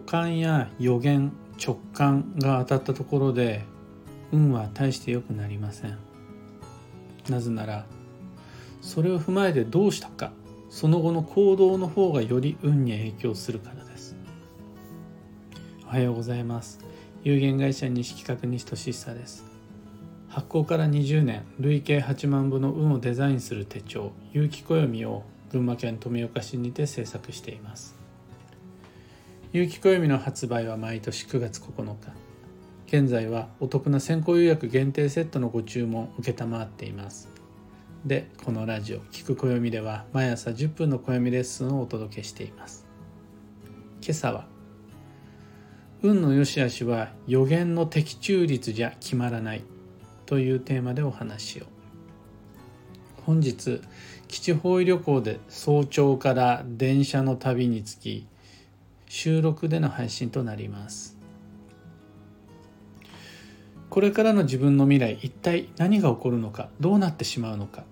感や予言直感が当たったところで運は大して良くなりません。なぜならそれを踏まえてどうしたかその後の行動の方がより運に影響するからです。おはようございます。有限会社西企画西俊久です。発行から20年累計8万部の運をデザインする手帳有機暦を群馬県富岡市にて制作しています。有機暦の発売は毎年9月9日。現在はお得な先行予約限定セットのご注文承っています。でこのラジオ「聞く暦」では毎朝10分の暦レッスンをお届けしています。今朝は「運の良し悪しは予言の的中率じゃ決まらない」というテーマでお話を。本日基地方位旅行で早朝から電車の旅につき収録での配信となります。これからの自分の未来一体何が起こるのかどうなってしまうのか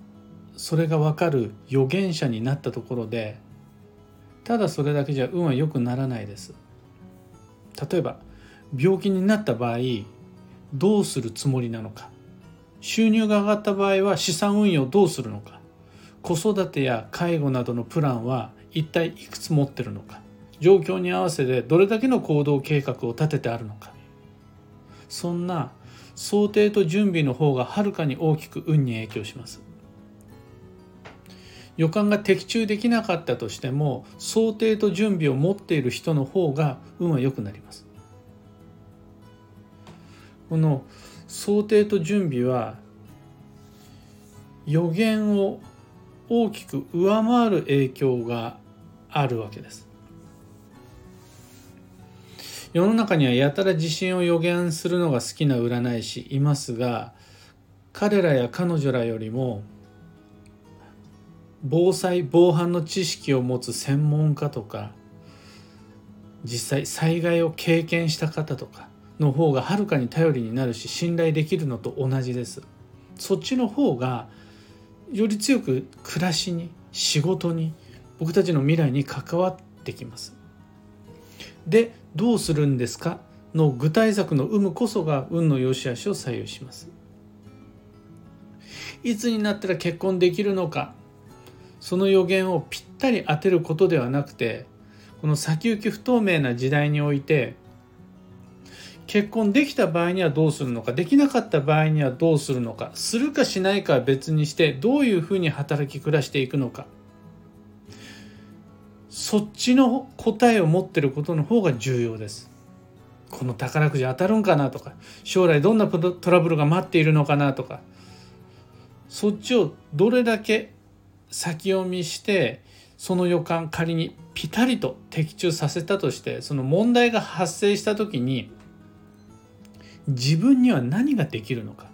それが分かる預言者になったところでただそれだけじゃ運は良くならないです。例えば病気になった場合どうするつもりなのか収入が上がった場合は資産運用どうするのか子育てや介護などのプランは一体いくつ持ってるのか状況に合わせてどれだけの行動計画を立ててあるのか。そんな想定と準備の方がはるかに大きく運に影響します。予感が的中できなかったとしても想定と準備を持っている人の方が運は良くなります。この想定と準備は予言を大きく上回る影響があるわけです。世の中にはやたら地震を予言するのが好きな占い師いますが彼らや彼女らよりも防災防犯の知識を持つ専門家とか実際災害を経験した方とかの方がはるかに頼りになるし信頼できるのと同じです。そっちの方がより強く暮らしに仕事に僕たちの未来に関わってきます。でどうするんですか？の具体策の有無こそが運の良し悪しを左右します。いつになったら結婚できるのか？その予言をぴったり当てることではなくてこの先行き不透明な時代において結婚できた場合にはどうするのか？できなかった場合にはどうするのか？するかしないかは別にしてどういうふうに働き暮らしていくのか？そっちの答えを持ってることの方が重要です。この宝くじ当たるんかなとか将来どんなトラブルが待っているのかなとかそっちをどれだけ先読みしてその予感仮にピタリと的中させたとしてその問題が発生した時に自分には何ができるのか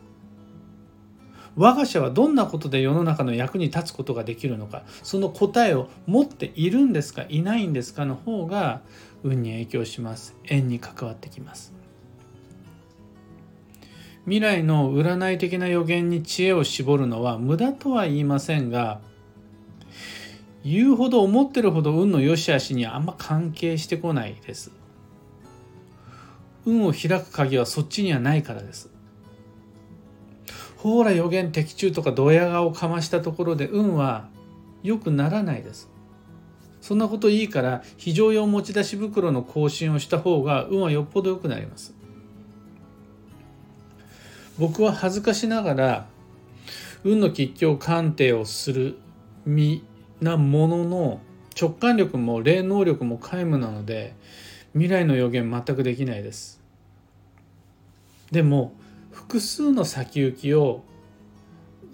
我が社はどんなことで世の中の役に立つことができるのかその答えを持っているんですかいないんですかの方が運に影響します。縁に関わってきます。未来の占い的な予言に知恵を絞るのは無駄とは言いませんが言うほど思ってるほど運の良し悪しにはあんま関係してこないです。運を開く鍵はそっちにはないからです。ほら予言的中とかドヤ顔かましたところで運は良くならないです。そんなこといいから非常用持ち出し袋の更新をした方が運はよっぽど良くなります。僕は恥ずかしながら運の吉凶鑑定をする身なものの直感力も霊能力も皆無なので未来の予言全くできないです。でも複数の先行きを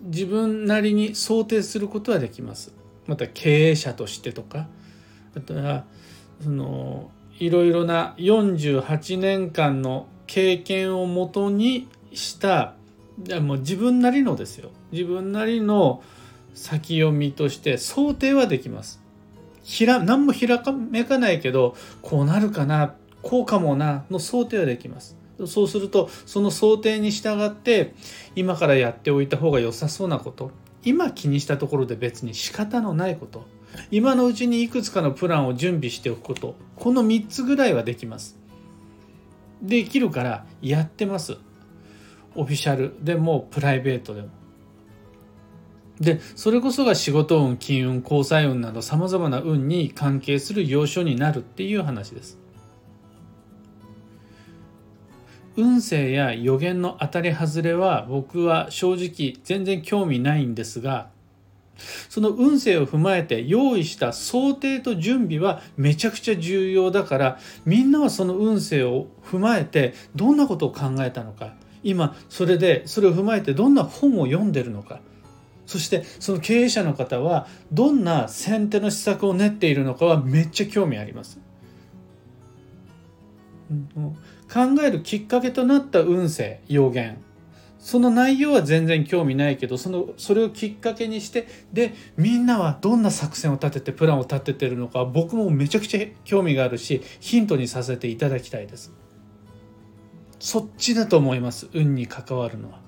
自分なりに想定することはできます。また経営者としてとかあとはそのいろいろな48年間の経験をもとにしたもう自分なりのですよ自分なりの先読みとして想定はできます。ひら何もひらめかないけどこうなるかなこうかもなの想定はできます。そうするとその想定に従って今からやっておいた方が良さそうなこと。今気にしたところで別に仕方のないこと。今のうちにいくつかのプランを準備しておくこと。この3つぐらいはできます。できるからやってます。オフィシャル。でもプライベートでも。でそれこそが仕事運金運交際運などさまざまな運に関係する要所になるっていう話です。運勢や予言の当たり外れは僕は正直全然興味ないんですがその運勢を踏まえて用意した想定と準備はめちゃくちゃ重要だからみんなはその運勢を踏まえてどんなことを考えたのか今それでそれを踏まえてどんな本を読んでるのかそしてその経営者の方はどんな先手の施策を練っているのかはめっちゃ興味あります。うん考えるきっかけとなった運勢予言。その内容は全然興味ないけどそのそれをきっかけにしてでみんなはどんな作戦を立ててプランを立ててるのか僕もめちゃくちゃ興味があるしヒントにさせていただきたいです。そっちだと思います運に関わるのは。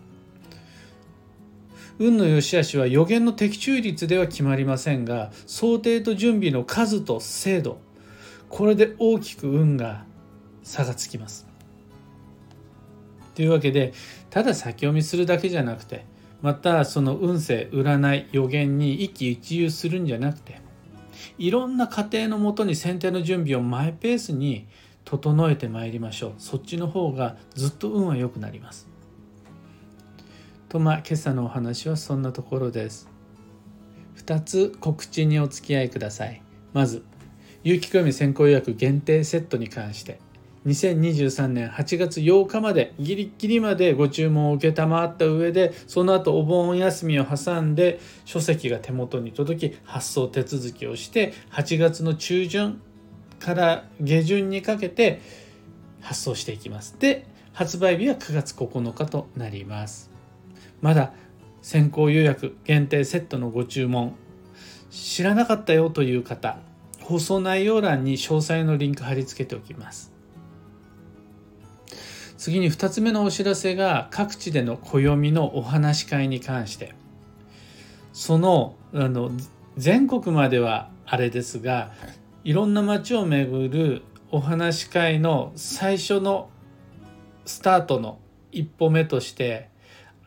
運の良し悪しは予言の的中率では決まりませんが想定と準備の数と精度これで大きく運が差がつきます。というわけでただ先読みするだけじゃなくてまたその運勢占い予言に一喜一憂するんじゃなくていろんな過程のもとに先手の準備をマイペースに整えてまいりましょう。そっちの方がずっと運は良くなります。とまあ今朝のお話はそんなところです。2つ告知にお付き合いください。まず有機暦先行予約限定セットに関して。2023年8月8日までギリギリまでご注文を承った上でその後お盆休みを挟んで書籍が手元に届き発送手続きをして8月の中旬から下旬にかけて発送していきます。で発売日は9月9日となります。まだ先行予約限定セットのご注文知らなかったよという方放送内容欄に詳細のリンク貼り付けておきます。次に2つ目のお知らせが各地での暦のお話し会に関して。そのあの全国まではあれですがいろんな街を巡るお話し会の最初のスタートの一歩目として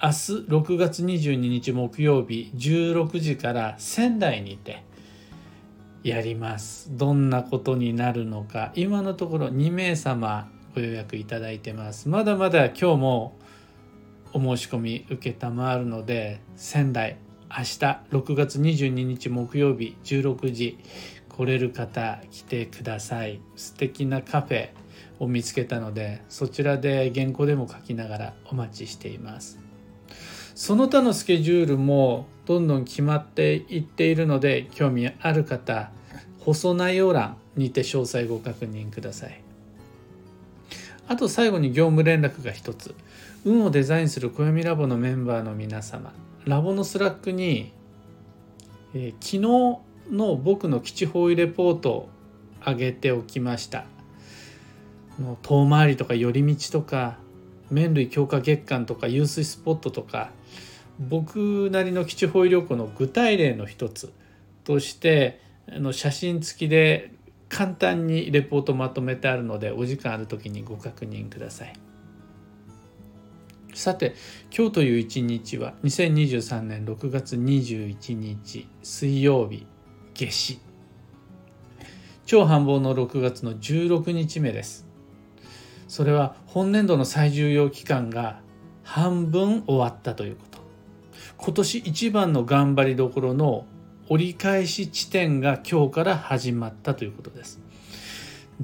明日6月22日木曜日16時から仙台にてやります。どんなことになるのか。今のところ2名様ご予約いただいてます。まだまだ今日もお申し込み受けたまるので仙台明日6月22日木曜日16時来れる方来てください。素敵なカフェを見つけたのでそちらで原稿でも書きながらお待ちしています。その他のスケジュールもどんどん決まっていっているので興味ある方放送内容欄にて詳細ご確認ください。あと最後に業務連絡が一つ。運をデザインする暦ラボのメンバーの皆様。ラボのスラックに、えー、昨日の僕の吉方位レポートを上げておきました。遠回りとか寄り道とか麺類強化月間とか湧水スポットとか僕なりの吉方位旅行の具体例の一つとしてあの写真付きで簡単にレポートまとめてあるのでお時間ある時にご確認ください。さて今日という一日は2023年6月21日水曜日夏至。超繁忙の6月の16日目です。それは本年度の最重要期間が半分終わったということ。今年一番の頑張りどころの折り返し地点が今日から始まったということです。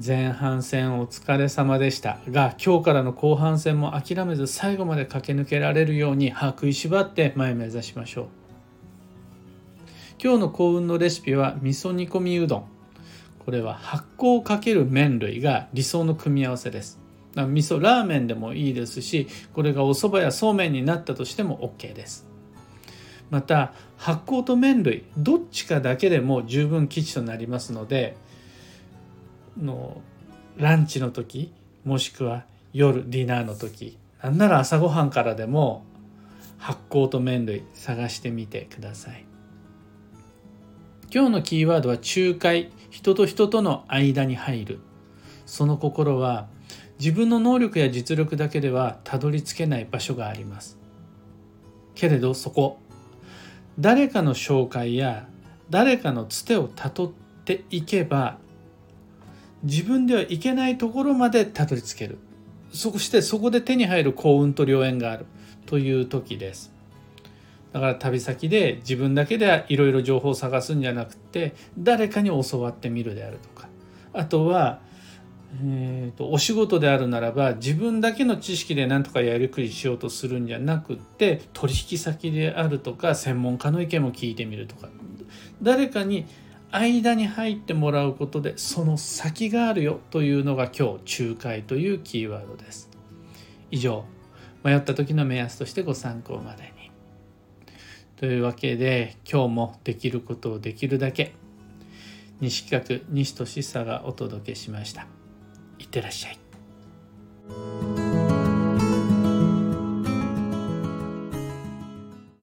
前半戦お疲れ様でした。が今日からの後半戦も諦めず最後まで駆け抜けられるように歯食いしばって前目指しましょう。今日の幸運のレシピは味噌煮込みうどん。これは発酵をかける麺類が理想の組み合わせです。味噌ラーメンでもいいですしこれがお蕎麦やそうめんになったとしても OK です。また発酵と麺類どっちかだけでも十分基地となりますのでのランチの時もしくは夜ディナーの時なんなら朝ごはんからでも発酵と麺類探してみてください。今日のキーワードは仲介人と人との間に入る。その心は自分の能力や実力だけではたどり着けない場所があります。けれどそこ誰かの紹介や誰かのつてをたどっていけば自分ではいけないところまでたどり着ける。そしてそこで手に入る幸運と良縁がある。という時です。だから旅先で自分だけでいろいろ情報を探すんじゃなくて誰かに教わってみるであるとか。あとは、えーと、お仕事であるならば自分だけの知識で何とかやりくりしようとするんじゃなくって取引先であるとか専門家の意見も聞いてみるとか。誰かに間に入ってもらうことでその先があるよというのが今日仲介というキーワードです。以上迷った時の目安としてご参考までに。というわけで今日もできることをできるだけ西企画西俊久がお届けしました。ってらっしゃい。